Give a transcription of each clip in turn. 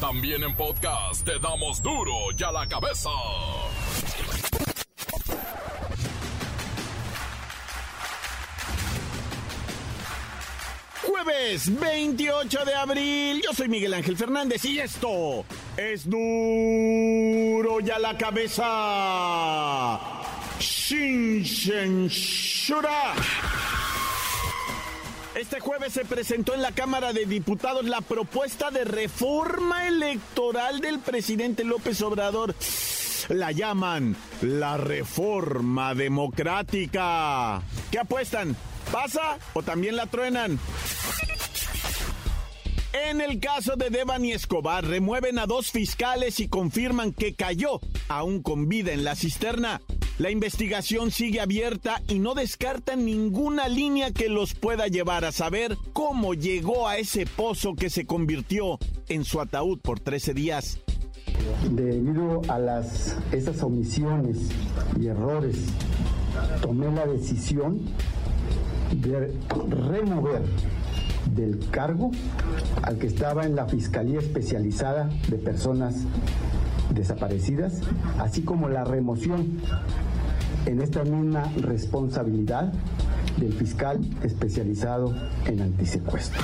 También en podcast te damos duro y a la cabeza. Jueves 28 de abril, yo soy Miguel Ángel Fernández y esto es duro y a la cabeza. Shin Shura. Este jueves se presentó en la Cámara de Diputados la propuesta de reforma electoral del presidente López Obrador. La llaman la reforma democrática. ¿Qué apuestan? ¿Pasa o también la truenan? En el caso de Devani Escobar, remueven a dos fiscales y confirman que cayó, aún con vida en la cisterna. La investigación sigue abierta y no descartan ninguna línea que los pueda llevar a saber cómo llegó a ese pozo que se convirtió en su ataúd por 13 días. Debido a las, esas omisiones y errores, tomé la decisión de remover del cargo al que estaba en la Fiscalía Especializada de Personas Desaparecidas, así como la remoción en esta misma responsabilidad del fiscal especializado en antisecuestro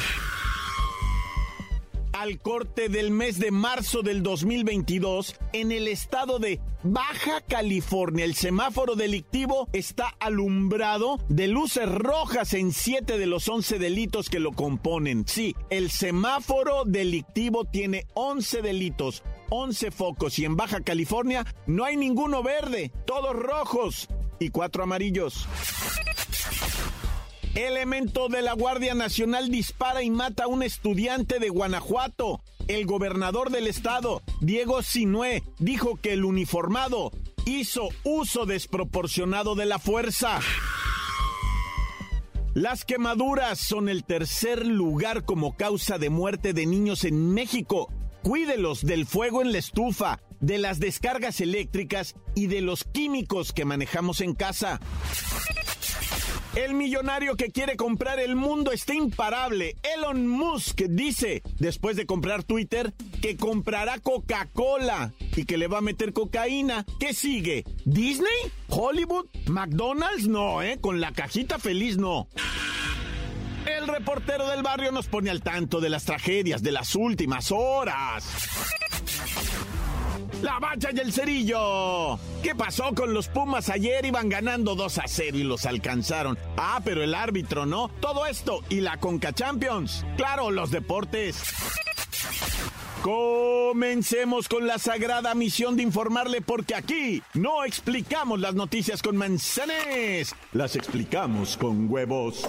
al corte del mes de marzo del 2022, en el estado de Baja California, el semáforo delictivo está alumbrado de luces rojas en siete de los 11 delitos que lo componen. Sí, el semáforo delictivo tiene 11 delitos, 11 focos y en Baja California no hay ninguno verde, todos rojos y cuatro amarillos. Elemento de la Guardia Nacional dispara y mata a un estudiante de Guanajuato. El gobernador del estado, Diego Sinué, dijo que el uniformado hizo uso desproporcionado de la fuerza. Las quemaduras son el tercer lugar como causa de muerte de niños en México. Cuídelos del fuego en la estufa, de las descargas eléctricas y de los químicos que manejamos en casa. El millonario que quiere comprar el mundo está imparable. Elon Musk dice, después de comprar Twitter, que comprará Coca-Cola y que le va a meter cocaína. ¿Qué sigue? ¿Disney? ¿Hollywood? ¿McDonald's? No, ¿eh? Con la cajita feliz no. El reportero del barrio nos pone al tanto de las tragedias de las últimas horas. La bacha y el cerillo. ¿Qué pasó con los Pumas ayer? Iban ganando 2 a 0 y los alcanzaron. Ah, pero el árbitro no. Todo esto y la Conca Champions. Claro, los deportes. Comencemos con la sagrada misión de informarle porque aquí no explicamos las noticias con manzanes, las explicamos con huevos.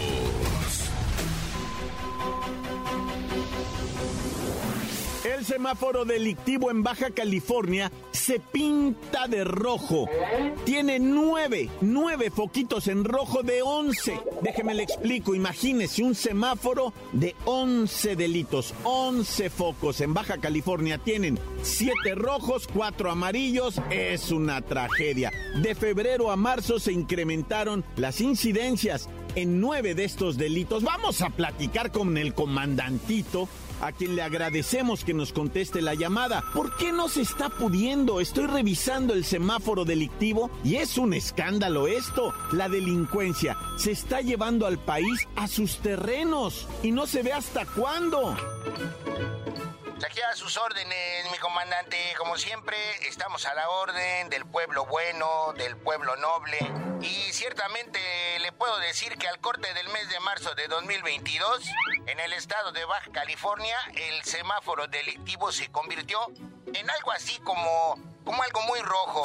El semáforo delictivo en Baja California se pinta de rojo. Tiene nueve, nueve foquitos en rojo de once. Déjeme le explico. Imagínese un semáforo de once delitos. Once focos en Baja California tienen siete rojos, cuatro amarillos. Es una tragedia. De febrero a marzo se incrementaron las incidencias en nueve de estos delitos. Vamos a platicar con el comandantito a quien le agradecemos que nos conteste la llamada. ¿Por qué no se está pudiendo? Estoy revisando el semáforo delictivo y es un escándalo esto. La delincuencia se está llevando al país a sus terrenos y no se ve hasta cuándo. Aquí sus órdenes, mi comandante. Como siempre, estamos a la orden del pueblo bueno, del pueblo noble. Y ciertamente le puedo decir que al corte del mes de marzo de 2022, en el estado de Baja California, el semáforo delictivo se convirtió en algo así como, como algo muy rojo,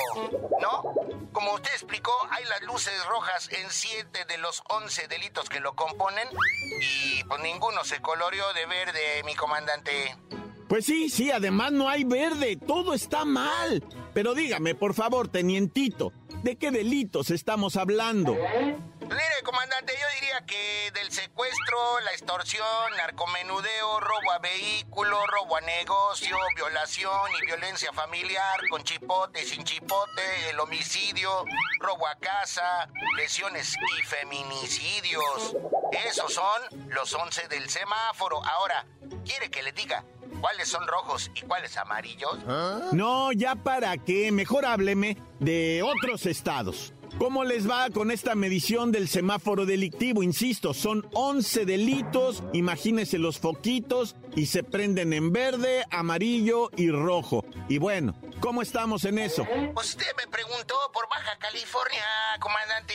¿no? Como usted explicó, hay las luces rojas en siete de los 11 delitos que lo componen y pues ninguno se coloreó de verde, mi comandante. Pues sí, sí, además no hay verde, todo está mal. Pero dígame, por favor, tenientito, ¿de qué delitos estamos hablando? Mire, comandante, yo diría que del secuestro, la extorsión, narcomenudeo, robo a vehículo, robo a negocio, violación y violencia familiar, con chipote, sin chipote, el homicidio, robo a casa, lesiones y feminicidios. Esos son los 11 del semáforo. Ahora, ¿quiere que le diga cuáles son rojos y cuáles amarillos? No, ya para qué, mejor hábleme de otros estados. ¿Cómo les va con esta medición del semáforo delictivo? Insisto, son 11 delitos, imagínense los foquitos y se prenden en verde, amarillo y rojo. Y bueno, ¿cómo estamos en eso? Pues usted me preguntó por Baja California, comandante.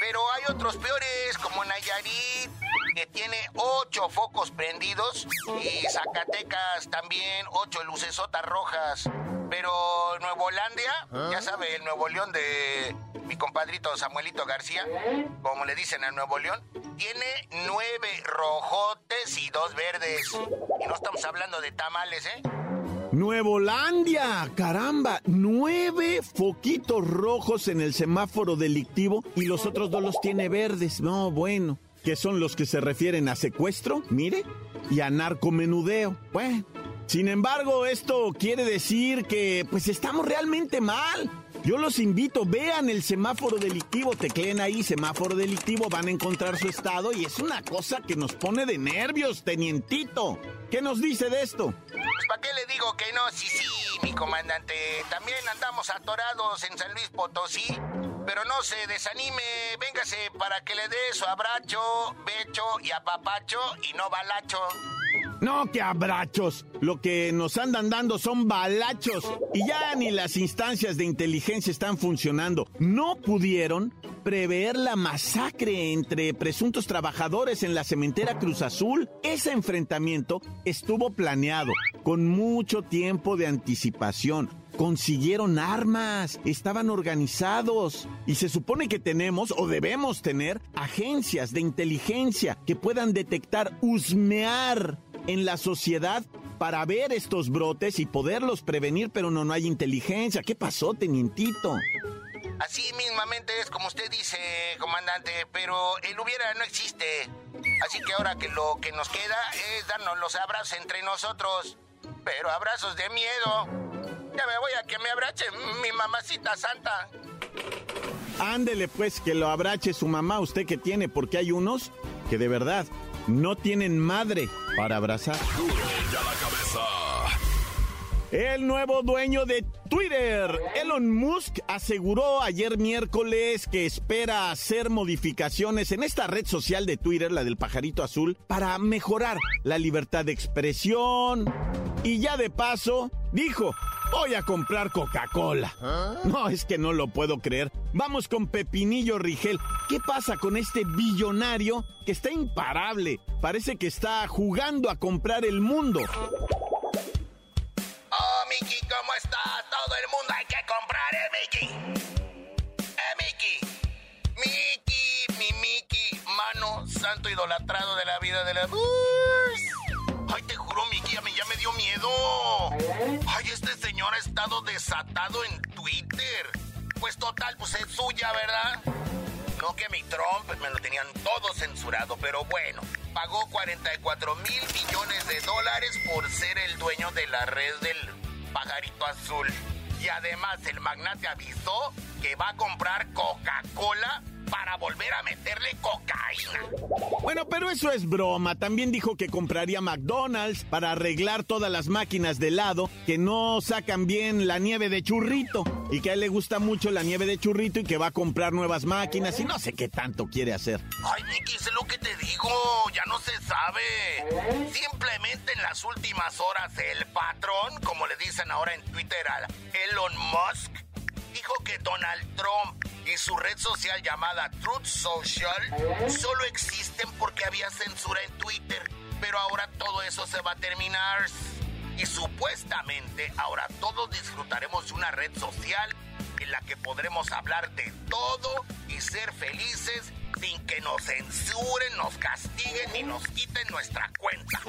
Pero hay otros peores, como Nayarit, que tiene ocho focos prendidos, y Zacatecas también, ocho lucesotas rojas. Pero Nuevo Holandia, ya sabe, el Nuevo León de mi compadrito Samuelito García, como le dicen a Nuevo León, tiene nueve rojotes y dos verdes. Y no estamos hablando de tamales, ¿eh? Nuevolandia, caramba, nueve foquitos rojos en el semáforo delictivo y los otros dos los tiene verdes. No, bueno, que son los que se refieren a secuestro, mire, y a narcomenudeo. Bueno, sin embargo, esto quiere decir que pues estamos realmente mal. Yo los invito, vean el semáforo delictivo, tecleen ahí semáforo delictivo, van a encontrar su estado y es una cosa que nos pone de nervios, tenientito. ¿Qué nos dice de esto? Pues ¿para qué le digo que no? Sí, sí, mi comandante. También andamos atorados en San Luis Potosí. Pero no se desanime, véngase para que le dé su abracho, becho y apapacho y no balacho. No, que abrachos. Lo que nos andan dando son balachos. Y ya ni las instancias de inteligencia están funcionando. No pudieron prever la masacre entre presuntos trabajadores en la cementera Cruz Azul. Ese enfrentamiento estuvo planeado con mucho tiempo de anticipación. Consiguieron armas, estaban organizados y se supone que tenemos o debemos tener agencias de inteligencia que puedan detectar, husmear en la sociedad para ver estos brotes y poderlos prevenir, pero no, no hay inteligencia. ¿Qué pasó, tenientito? Así mismamente es como usted dice, comandante, pero el hubiera no existe. Así que ahora que lo que nos queda es darnos los abrazos entre nosotros. Pero abrazos de miedo. Ya me voy a que me abrache mi mamacita santa. Ándele pues que lo abrache su mamá, usted que tiene, porque hay unos que de verdad no tienen madre para abrazar. Duro ya la cabeza. El nuevo dueño de Twitter, Elon Musk, aseguró ayer miércoles que espera hacer modificaciones en esta red social de Twitter, la del pajarito azul, para mejorar la libertad de expresión. Y ya de paso, dijo, voy a comprar Coca-Cola. No, es que no lo puedo creer. Vamos con Pepinillo Rigel. ¿Qué pasa con este billonario que está imparable? Parece que está jugando a comprar el mundo. ¿Cómo estás? Todo el mundo hay que comprar, ¿eh, Mickey? ¿Eh, Mickey? Mickey, mi Mickey, mano, santo idolatrado de la vida de la... Ay, te juro, Mickey, a mí ya me dio miedo. Ay, este señor ha estado desatado en Twitter. Pues total, pues es suya, ¿verdad? No que mi Trump me lo tenían todo censurado, pero bueno, pagó 44 mil millones de dólares por ser el dueño de la red del pajarito azul. Y además el magnate avisó que va a comprar Coca-Cola para volver a meterle cocaína. Bueno, pero eso es broma. También dijo que compraría McDonald's para arreglar todas las máquinas de helado que no sacan bien la nieve de churrito. Y que a él le gusta mucho la nieve de churrito y que va a comprar nuevas máquinas y no sé qué tanto quiere hacer. Ay, Nicky, sé lo que te digo, ya no se sabe. Simplemente en las últimas horas el patrón, como le dicen ahora en Twitter a Elon Musk, dijo que Donald Trump y su red social llamada Truth Social solo existen porque había censura en Twitter. Pero ahora todo eso se va a terminar. Y supuestamente ahora todos disfrutaremos de una red social en la que podremos hablar de todo y ser felices sin que nos censuren, nos castiguen y nos quiten nuestra cuenta.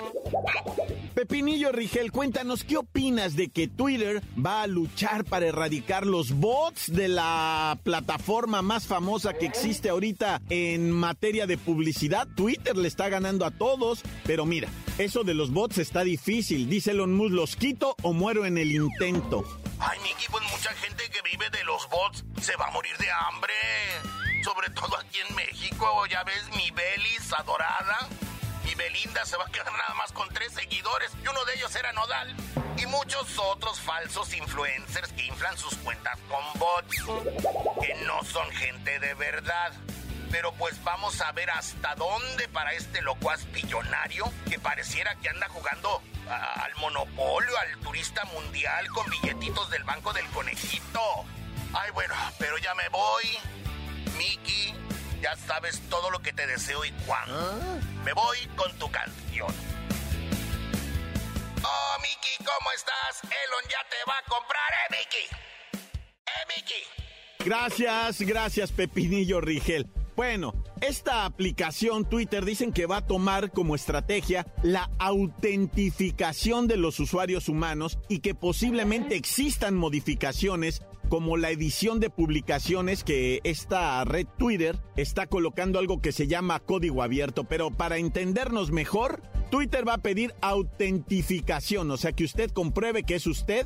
Pepinillo Rigel, cuéntanos qué opinas de que Twitter va a luchar para erradicar los bots de la plataforma más famosa que existe ahorita en materia de publicidad. Twitter le está ganando a todos, pero mira, eso de los bots está difícil. Dice Elon Musk, los quito o muero en el intento. Ay, Miki, pues mucha gente que vive de los bots se va a morir de hambre. Sobre todo aquí en México, ya ves, mi Belis adorada. Mi Belinda se va a quedar nada más con tres seguidores y uno de ellos era Nodal. Y muchos otros falsos influencers que inflan sus cuentas con bots, que no son gente de verdad. Pero pues vamos a ver hasta dónde para este locuaz pillonario que pareciera que anda jugando a- al monopolio, al turista mundial con billetitos del Banco del Conejito. Ay, bueno, pero ya me voy. Miki, ya sabes todo lo que te deseo y cuándo. Me voy con tu canción. Oh, Miki, ¿cómo estás? Elon ya te va a comprar, ¿eh, Miki? ¿Eh, Miki? Gracias, gracias Pepinillo Rigel. Bueno, esta aplicación Twitter dicen que va a tomar como estrategia la autentificación de los usuarios humanos y que posiblemente existan modificaciones como la edición de publicaciones que esta red Twitter está colocando algo que se llama código abierto, pero para entendernos mejor, Twitter va a pedir autentificación, o sea que usted compruebe que es usted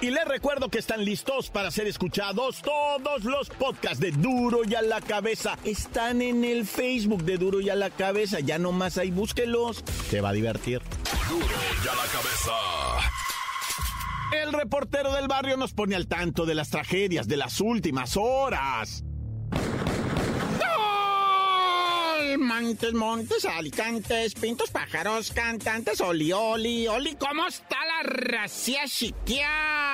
Y les recuerdo que están listos para ser escuchados todos los podcasts de Duro y a la Cabeza. Están en el Facebook de Duro y a la Cabeza. Ya nomás ahí búsquelos. Te va a divertir. Duro y a la cabeza. El reportero del barrio nos pone al tanto de las tragedias de las últimas horas. Montes, montes, alicantes, pintos, pájaros, cantantes, oli, oli, oli, ¿cómo está la racia chiquia?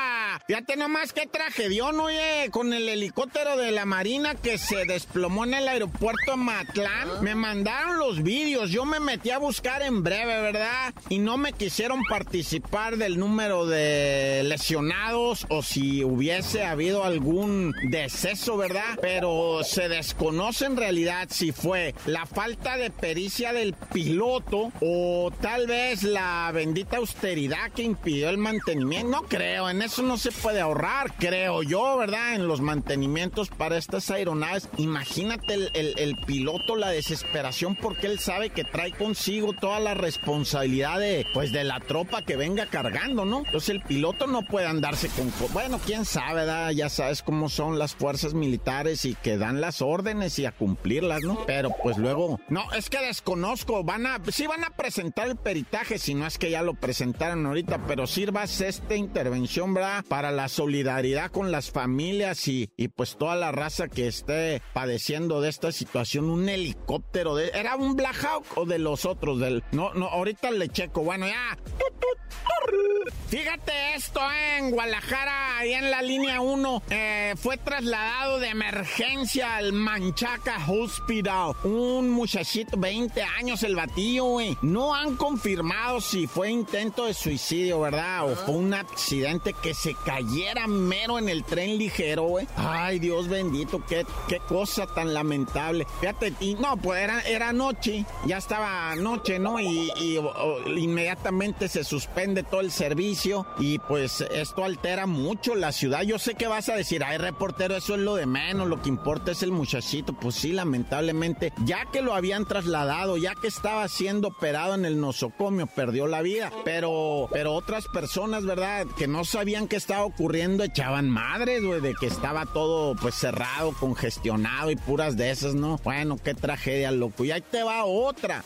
Fíjate nomás qué tragedión, oye, con el helicóptero de la Marina que se desplomó en el aeropuerto Matlán. Me mandaron los vídeos, yo me metí a buscar en breve, ¿verdad? Y no me quisieron participar del número de lesionados o si hubiese habido algún deceso, ¿verdad? Pero se desconoce en realidad si fue la falta de pericia del piloto o tal vez la bendita austeridad que impidió el mantenimiento. No creo, en eso no se puede ahorrar, creo yo, ¿verdad? En los mantenimientos para estas aeronaves. Imagínate el, el- piloto, la desesperación porque él sabe que trae consigo toda la responsabilidad de, pues, de la tropa que venga cargando, ¿no? Entonces el piloto no puede andarse con... co- Bueno, quién sabe, ¿verdad? Ya sabes cómo son las fuerzas militares y que dan las órdenes y a cumplirlas, ¿no? Pero pues luego... No, es que desconozco, van a... Sí van a presentar el peritaje, si no es que ya lo presentaron ahorita, pero sirvas esta intervención, ¿verdad? La solidaridad con las familias y, y pues toda la raza que esté padeciendo de esta situación, un helicóptero de... ¿Era un Black o de los otros? Del... No, no, ahorita le checo, bueno, ya... Fíjate esto, eh, en Guadalajara, ahí en la línea 1, eh, fue trasladado de emergencia al Manchaca Hospital. Un muchachito, 20 años el batillo, güey. No han confirmado si fue intento de suicidio, ¿verdad? O fue un accidente que se cayera mero en el tren ligero, güey. Ay, Dios bendito, qué, qué cosa tan lamentable. Fíjate, y no, pues era, era noche, ya estaba noche, ¿no? Y, y, o- inmediatamente se suspende todo el servicio y pues esto altera mucho la ciudad. Yo sé que vas a decir, ay, reportero, eso es lo de menos, lo que importa es el muchachito. Pues sí, lamentablemente, ya que lo habían trasladado, ya que estaba siendo operado en el nosocomio, perdió la vida. Pero, pero otras personas, ¿verdad? Que no sabían qué estaba ocurriendo, echaban madres, güey, de que estaba todo pues cerrado, congestionado y puras de esas, ¿no? Bueno, qué tragedia, loco. Y ahí te va otra.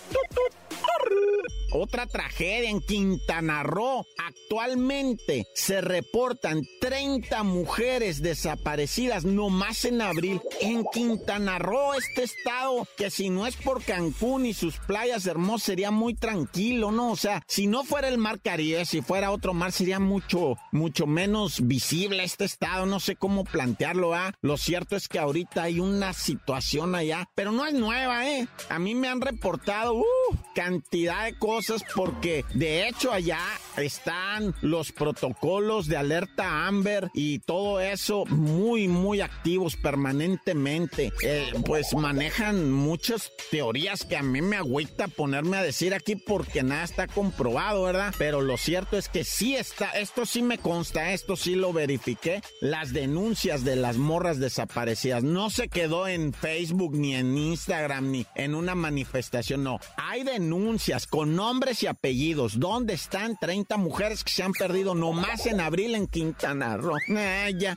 Otra tragedia en Quintana Roo. Actualmente se reportan 30 mujeres desaparecidas nomás en abril en Quintana Roo, este estado que si no es por Cancún y sus playas hermosas sería muy tranquilo, ¿no? O sea, si no fuera el mar Caribe, si fuera otro mar sería mucho, mucho menos visible este estado, no sé cómo plantearlo, ¿ah? Lo cierto es que ahorita hay una situación allá, pero no es nueva, ¿eh? A mí me han reportado, uh, cantidad de cosas porque de hecho allá están los protocolos de alerta Amber y todo eso muy, muy activos permanentemente. Eh, pues manejan muchas teorías que a mí me agüita ponerme a decir aquí porque nada está comprobado, ¿verdad? Pero lo cierto es que sí está, esto sí me consta, esto sí lo verifiqué, las denuncias de las morras desaparecidas. No se quedó en Facebook ni en Instagram ni en una manifestación, no. Hay denuncias con nombres y apellidos. ¿Dónde están 30 mujeres que se han perdido nomás en abril en Quintana Roo? Eh, ya.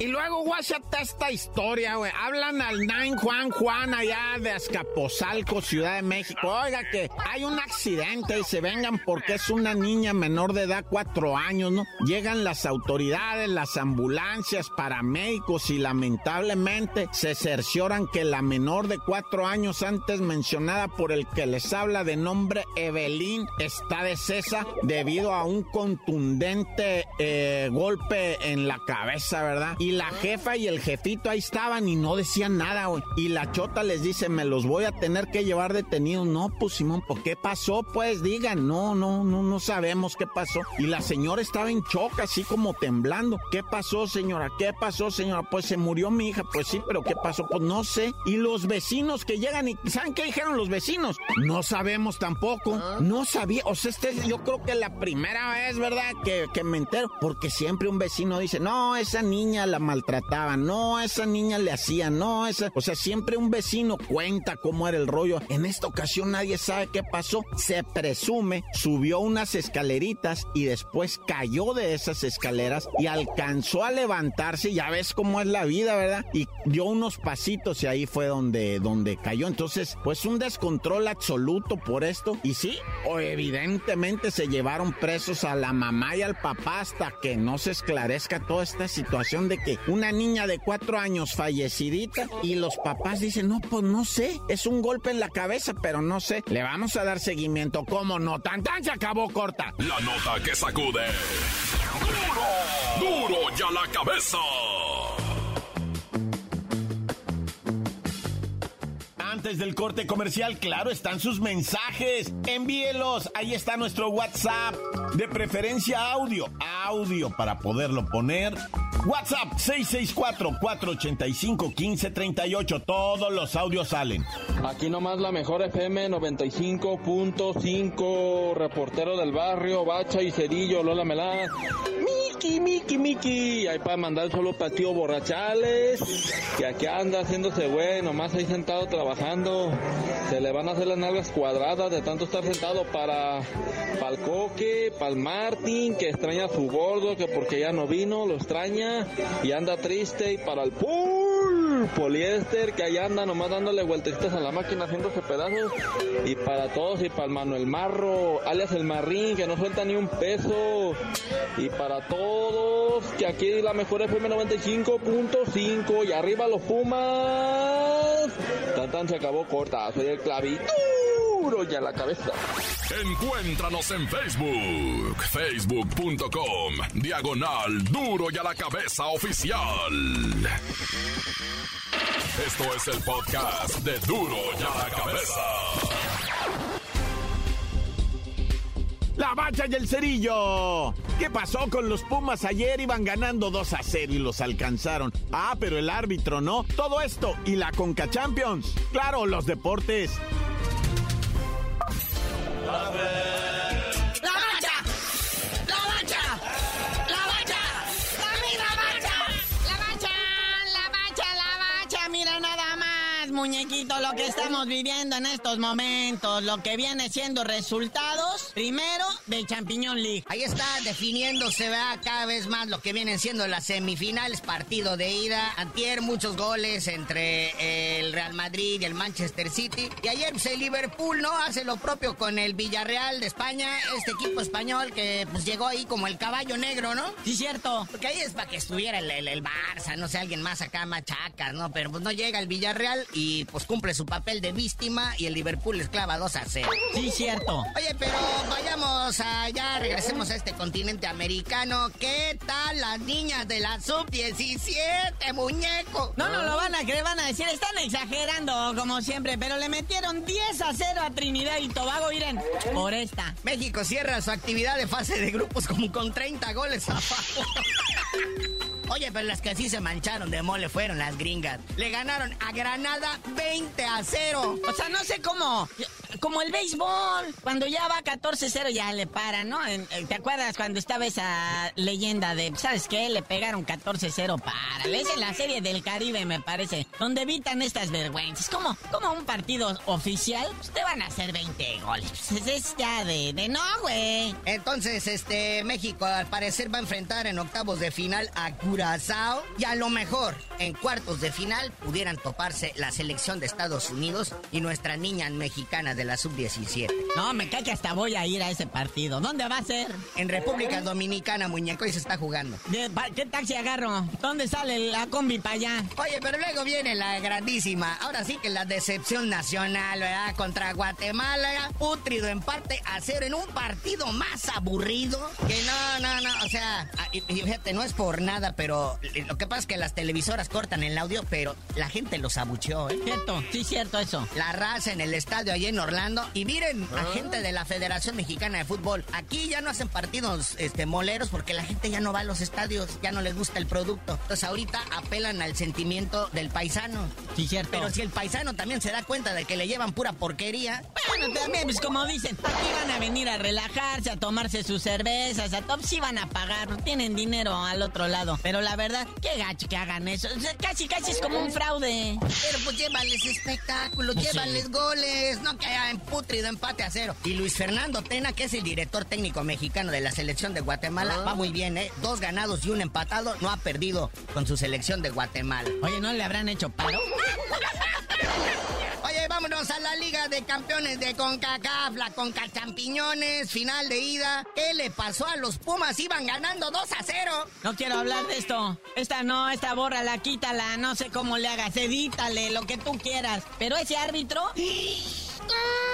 Y luego, WhatsApp esta historia, güey. Hablan al Nine Juan Juan allá de Azcapotzalco, Ciudad de México. Oiga, que hay un accidente y se vengan porque es una niña menor de edad, cuatro años, ¿no? Llegan las autoridades, las ambulancias, paramédicos y lamentablemente se cercioran que la menor de cuatro años antes mencionada por el que les habla de nombre Evelyn está de cesa debido a un contundente eh, golpe en la cabeza, ¿verdad? Y la jefa y el jefito ahí estaban y no decían nada, güey. Y la chota les dice, me los voy a tener que llevar detenidos. No, pues Simón, ¿por qué pasó? Pues digan, no, no, no, no sabemos qué pasó. Y la señora estaba en choque, así como temblando. ¿Qué pasó, señora? ¿Qué pasó, señora? Pues se murió mi hija. Pues sí, pero ¿qué pasó? Pues no sé. Y los vecinos que llegan y ¿saben qué dijeron los vecinos? No sabemos tampoco. No sabía. O sea, este yo creo que la primera vez, ¿verdad? Que, que me entero. Porque siempre un vecino dice, no, esa niña la maltrataba, no, esa niña le hacía, no, esa, o sea, siempre un vecino cuenta cómo era el rollo. En esta ocasión nadie sabe qué pasó. Se presume, subió unas escaleritas y después cayó de esas escaleras y alcanzó a levantarse, ya ves cómo es la vida, ¿verdad? Y dio unos pasitos y ahí fue donde, donde cayó. Entonces, pues un descontrol absoluto por esto. Y sí, o evidentemente se llevaron presos a la mamá y al papá hasta que no se esclarezca toda esta situación de que una niña de cuatro años fallecidita y los papás dicen, no, pues no sé, es un golpe en la cabeza, pero no sé, le vamos a dar seguimiento. ¿Cómo no? Tan tan se acabó corta. La nota que sacude. Duro, duro ya la cabeza. Antes del corte comercial, claro, están sus mensajes. Envíelos. Ahí está nuestro WhatsApp. De preferencia audio. Audio para poderlo poner. WhatsApp 664-485-1538. Todos los audios salen. Aquí nomás la mejor FM 95.5. Reportero del barrio, Bacha y Cerillo, Lola Melán. Miki, Miki, Miki. Ahí para mandar solo para tío Borrachales. Que aquí anda haciéndose güey, nomás ahí sentado trabajando. Se le van a hacer las nalgas cuadradas de tanto estar sentado para, para el coque, para el Martín, que extraña su gordo, que porque ya no vino, lo extraña y anda triste. Y para el pool, poliéster, que allá anda nomás dándole vueltecitas a la máquina haciéndose pedazos. Y para todos, y para el Manuel Marro, alias el Marrín, que no suelta ni un peso. Y para todos, que aquí la mejor FM 95.5 y arriba los Pumas. Tan tan se acabó corta, soy el clavito. Ya la cabeza. Encuéntranos en Facebook, facebook.com, diagonal duro y a la cabeza oficial. Esto es el podcast de duro y a la cabeza. La bacha y el cerillo. ¿Qué pasó con los Pumas ayer? Iban ganando 2 a 0 y los alcanzaron. Ah, pero el árbitro no. Todo esto y la Conca Champions. Claro, los deportes. Muñequito, lo que estamos viviendo en estos momentos, lo que viene siendo resultados, primero, de Champiñón League. Ahí está definiéndose, ¿verdad? Cada vez más lo que vienen siendo las semifinales, partido de ida. Antier, muchos goles entre el Real Madrid y el Manchester City. Y ayer, pues, el Liverpool, ¿no? Hace lo propio con el Villarreal de España, este equipo español que, pues, llegó ahí como el caballo negro, ¿no? Sí, cierto. Porque ahí es para que estuviera el, el, el Barça, no sé, alguien más acá, machacas, ¿no? Pero, pues, no llega el Villarreal y, pues, cumple su papel de víctima y el Liverpool les clava 2 a 0. Sí, cierto. Oye, pero vayamos allá, regresemos a este continente americano. ¿Qué tal las niñas de la sub-17, muñeco? No, no lo van a creer, van a decir, están exagerando como siempre, pero le metieron 10 a 0 a Trinidad y Tobago, miren, por esta. México cierra su actividad de fase de grupos como con 30 goles a favor. Oye, pero las que sí se mancharon de mole fueron las gringas. Le ganaron a Granada 20 a 0. O sea, no sé cómo. Como el béisbol. Cuando ya va 14-0 ya le paran, ¿no? ¿Te acuerdas cuando estaba esa leyenda de, ¿sabes qué? Le pegaron 14-0 para. Es en la serie del Caribe, me parece. Donde evitan estas vergüenzas. Como, como un partido oficial, pues te van a hacer 20 goles. Pues es ya de, de no, güey. Entonces, este, México al parecer va a enfrentar en octavos de final a Curazao. Y a lo mejor en cuartos de final pudieran toparse la selección de Estados Unidos y nuestra niña mexicana de la sub-17. No, me cae que hasta voy a ir a ese partido. ¿Dónde va a ser? En República Dominicana, muñeco, y se está jugando. ¿De, ¿Qué taxi agarro? ¿Dónde sale la combi para allá? Oye, pero luego viene la grandísima. Ahora sí que la decepción nacional, ¿verdad? Contra Guatemala. Putrido en parte a cero en un partido más aburrido. Que no, no, no. O sea, fíjate, no es por nada, pero lo que pasa es que las televisoras cortan el audio, pero la gente los abucheó, ¿eh? Cierto, sí, cierto eso. La raza en el estadio allí en Orlando. Y miren, a gente de la Federación Mexicana de Fútbol. Aquí ya no hacen partidos este, moleros porque la gente ya no va a los estadios, ya no les gusta el producto. Entonces ahorita apelan al sentimiento del paisano. Sí, cierto. Pero si el paisano también se da cuenta de que le llevan pura porquería. Bueno, también, pues como dicen, aquí van a venir a relajarse, a tomarse sus cervezas, a top sí van a pagar, tienen dinero al otro lado. Pero la verdad, qué gacho que hagan eso. O sea, casi, casi es como un fraude. Pero pues llévales espectáculos, Sí. llévales goles, no que haya en putrido empate a cero. Y Luis Fernando Tena, que es el director técnico mexicano de la selección de Guatemala, va muy bien, ¿eh? Dos ganados y un empatado, no ha perdido con su selección de Guatemala. Oye, ¿no le habrán hecho paro? Vámonos a la Liga de Campeones de CONCACAF, la CONCA Champiñones, final de ida. ¿Qué le pasó a los Pumas? Iban ganando 2 a 0. No quiero hablar de esto. Esta no, esta bórrala, quítala, no sé cómo le hagas, edítale, lo que tú quieras. Pero ese árbitro...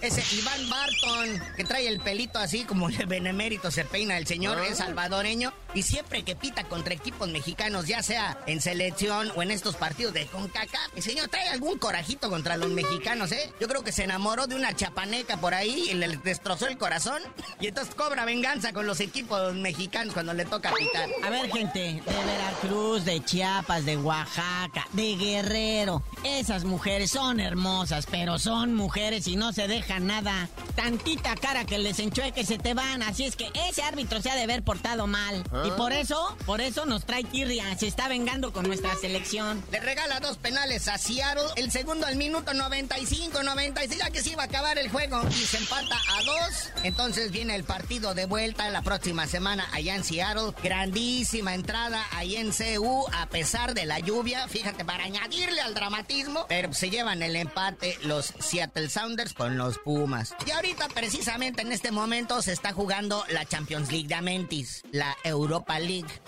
Ese Iván Barton, que trae el pelito así como el benemérito se peina el señor, es salvadoreño. Y siempre que pita contra equipos mexicanos, ya sea en selección o en estos partidos de CONCACAF, el señor trae algún corajito contra los mexicanos, ¿eh? Yo creo que se enamoró de una chapaneca por ahí y le destrozó el corazón. Y entonces cobra venganza con los equipos mexicanos cuando le toca pitar. A ver, gente, de Veracruz, de Chiapas, de Oaxaca, de Guerrero. Esas mujeres son hermosas, pero son mujeres y no se dejan nada. Tantita cara que les enchueque se te van. Así es que ese árbitro se ha de haber portado mal. Y por eso, por eso nos trae tirria. Se está vengando con nuestra selección. Le regala dos penales a Seattle. El segundo al minuto 95, 96, ya que se iba a acabar el juego. Y se empata a dos. Entonces viene el partido de vuelta la próxima semana allá en Seattle. Grandísima entrada ahí en CU a pesar de la lluvia. Fíjate, para añadirle al dramatismo. Pero se llevan el empate los Seattle Sounders con los Pumas. Y ahorita, precisamente en este momento, se está jugando la Champions League de Amentis. La Europa League.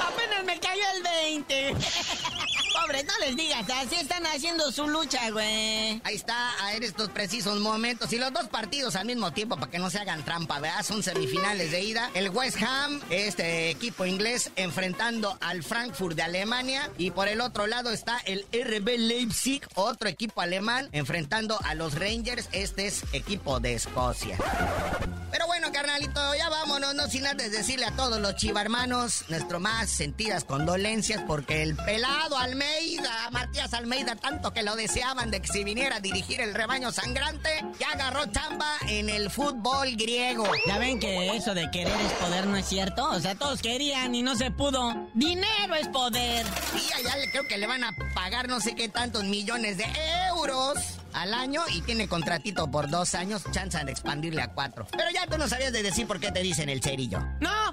Apenas me cayó el 20. No les digas, así están haciendo su lucha, güey. Ahí está, en estos precisos momentos. Y los dos partidos al mismo tiempo, para que no se hagan trampa, ¿verdad? Son semifinales de ida. El West Ham, este equipo inglés, enfrentando al Frankfurt de Alemania. Y por el otro lado está el RB Leipzig, otro equipo alemán, enfrentando a los Rangers. Este es equipo de Escocia. Pero bueno, carnalito, ya vámonos, no sin antes decirle a todos los chivarmanos nuestro más sentidas condolencias porque el pelado Almeida Almeida, Matías Almeida, tanto que lo deseaban de que si viniera a dirigir el rebaño sangrante, ya agarró chamba en el fútbol griego. Ya ven que eso de querer es poder no es cierto. O sea, todos querían y no se pudo. Dinero es poder. Y allá le, creo que le van a pagar no sé qué tantos millones de euros al año y tiene contratito por dos años, chance de expandirle a cuatro. Pero ya tú no sabías de decir por qué te dicen el cerillo. ¡No!